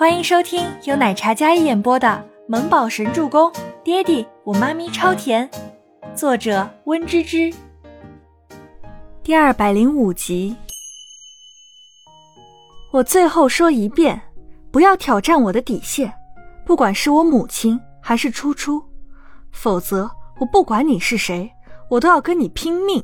欢迎收听由奶茶嘉一演播的《萌宝神助攻》，爹地我妈咪超甜，作者温芝芝。第二百零五集。我最后说一遍，不要挑战我的底线，不管是我母亲还是初初，否则我不管你是谁，我都要跟你拼命。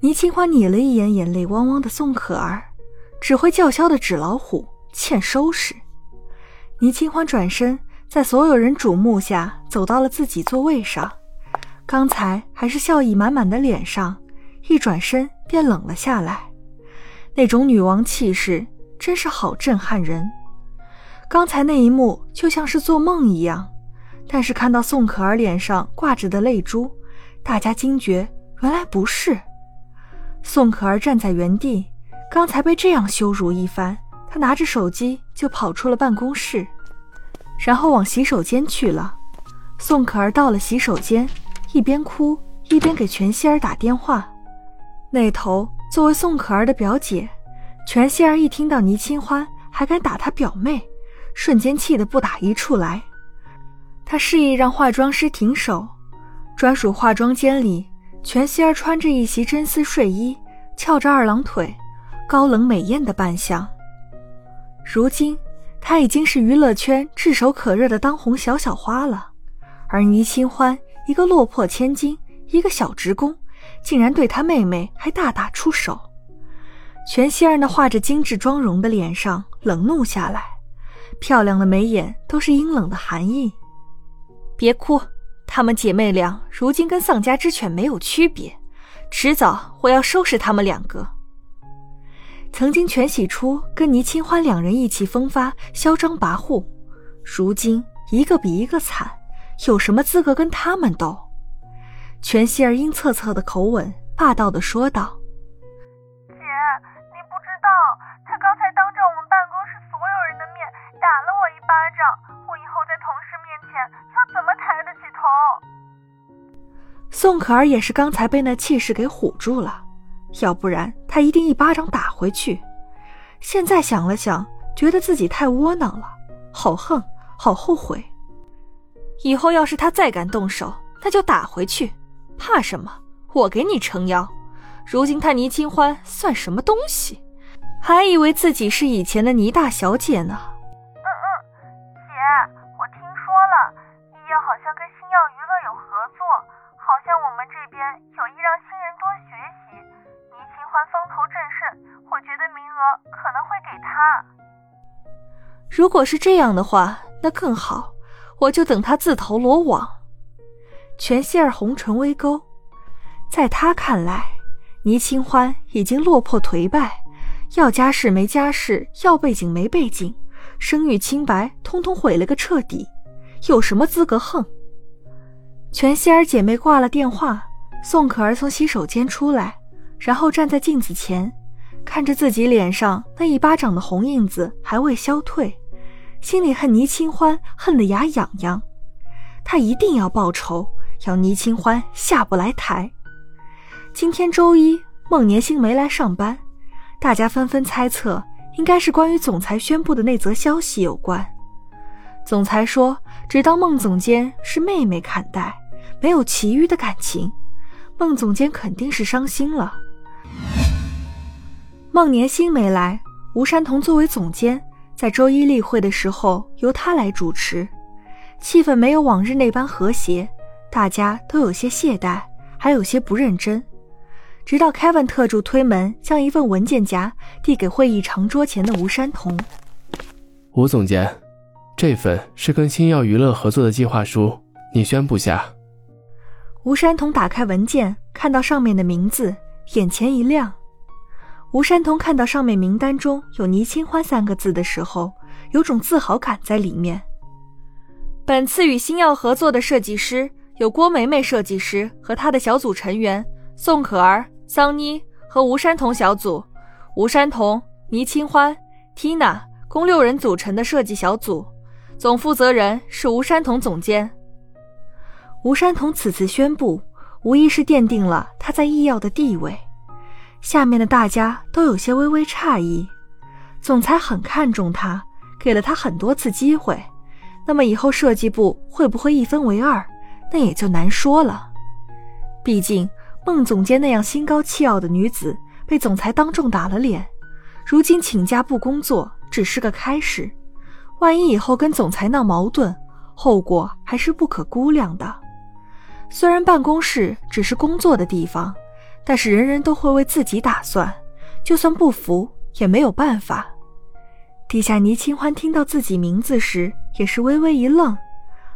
倪清欢睨了一眼眼泪汪汪的宋可儿，只会叫嚣的纸老虎。欠收拾！倪清欢转身，在所有人瞩目下走到了自己座位上。刚才还是笑意满满的脸上，一转身便冷了下来。那种女王气势真是好震撼人。刚才那一幕就像是做梦一样，但是看到宋可儿脸上挂着的泪珠，大家惊觉原来不是。宋可儿站在原地，刚才被这样羞辱一番。他拿着手机就跑出了办公室，然后往洗手间去了。宋可儿到了洗手间，一边哭一边给全希儿打电话。那头作为宋可儿的表姐，全希儿一听到倪清欢还敢打她表妹，瞬间气得不打一处来。她示意让化妆师停手。专属化妆间里，全希儿穿着一袭真丝睡衣，翘着二郎腿，高冷美艳的扮相。如今，她已经是娱乐圈炙手可热的当红小小花了，而倪清欢一个落魄千金，一个小职工，竟然对她妹妹还大打出手。全希儿那画着精致妆容的脸上冷怒下来，漂亮的眉眼都是阴冷的寒意。别哭，她们姐妹俩如今跟丧家之犬没有区别，迟早我要收拾她们两个。曾经全喜初跟倪清欢两人意气风发、嚣张跋扈，如今一个比一个惨，有什么资格跟他们斗？全希儿阴恻恻的口吻，霸道的说道：“姐，你不知道，他刚才当着我们办公室所有人的面打了我一巴掌，我以后在同事面前要怎么抬得起头？”宋可儿也是刚才被那气势给唬住了。要不然他一定一巴掌打回去。现在想了想，觉得自己太窝囊了，好恨，好后悔。以后要是他再敢动手，那就打回去。怕什么？我给你撑腰。如今他倪清欢算什么东西？还以为自己是以前的倪大小姐呢。如果是这样的话，那更好，我就等他自投罗网。全希儿红唇微勾，在他看来，倪清欢已经落魄颓败，要家世没家世，要背景没背景，声誉清白通通毁了个彻底，有什么资格横？全希儿姐妹挂了电话，宋可儿从洗手间出来。然后站在镜子前，看着自己脸上那一巴掌的红印子还未消退，心里恨倪清欢恨得牙痒痒。他一定要报仇，要倪清欢下不来台。今天周一，孟年星没来上班，大家纷纷猜测，应该是关于总裁宣布的那则消息有关。总裁说，只当孟总监是妹妹看待，没有其余的感情。孟总监肯定是伤心了。孟年星没来，吴山童作为总监，在周一例会的时候由他来主持，气氛没有往日那般和谐，大家都有些懈怠，还有些不认真。直到 Kevin 特助推门，将一份文件夹递给会议长桌前的吴山童。吴总监，这份是跟星耀娱乐合作的计划书，你宣布下。吴山童打开文件，看到上面的名字，眼前一亮。吴山童看到上面名单中有倪清欢三个字的时候，有种自豪感在里面。本次与星耀合作的设计师有郭梅梅设计师和她的小组成员宋可儿、桑妮和吴山童小组，吴山童、倪清欢、Tina 共六人组成的设计小组，总负责人是吴山童总监。吴山童此次宣布，无疑是奠定了他在医药的地位。下面的大家都有些微微诧异，总裁很看重他，给了他很多次机会，那么以后设计部会不会一分为二，那也就难说了。毕竟孟总监那样心高气傲的女子被总裁当众打了脸，如今请假不工作只是个开始，万一以后跟总裁闹矛盾，后果还是不可估量的。虽然办公室只是工作的地方，但是人人都会为自己打算，就算不服也没有办法。地下倪清欢听到自己名字时，也是微微一愣，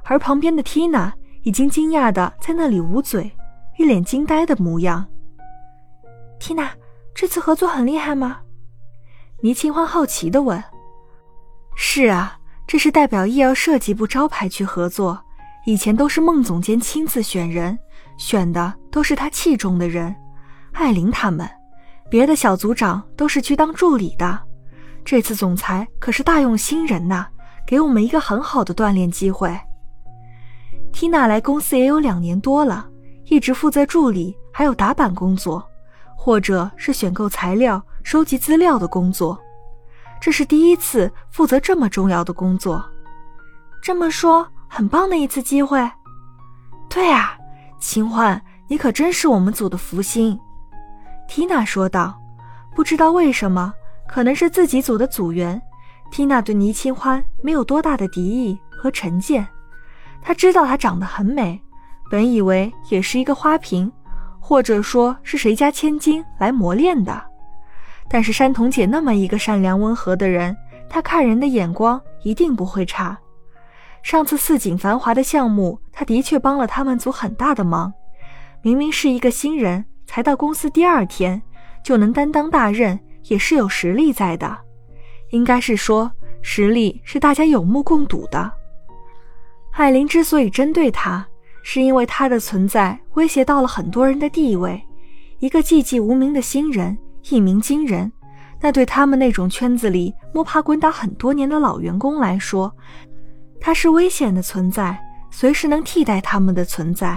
而旁边的缇娜已经惊讶的在那里捂嘴，一脸惊呆的模样。缇娜，这次合作很厉害吗？倪清欢好奇的问。是啊，这是代表医药设计部招牌去合作，以前都是孟总监亲自选人，选的都是他器重的人，艾琳他们，别的小组长都是去当助理的。这次总裁可是大用新人呐，给我们一个很好的锻炼机会。缇娜来公司也有两年多了，一直负责助理，还有打板工作，或者是选购材料、收集资料的工作。这是第一次负责这么重要的工作，这么说很棒的一次机会。对啊，秦欢，你可真是我们组的福星。缇娜说道。不知道为什么。可能是自己组的组员，缇娜对倪清欢没有多大的敌意和成见。她知道她长得很美，本以为也是一个花瓶，或者说是谁家千金来磨练的。但是山童姐那么一个善良温和的人，她看人的眼光一定不会差。上次四锦繁华的项目，她的确帮了他们组很大的忙。明明是一个新人，才到公司第二天，就能担当大任。也是有实力在的，应该是说实力是大家有目共睹的。艾琳之所以针对他，是因为他的存在威胁到了很多人的地位。一个寂寂无名的新人，一鸣惊人，那对他们那种圈子里摸爬滚打很多年的老员工来说，他是危险的存在，随时能替代他们的存在。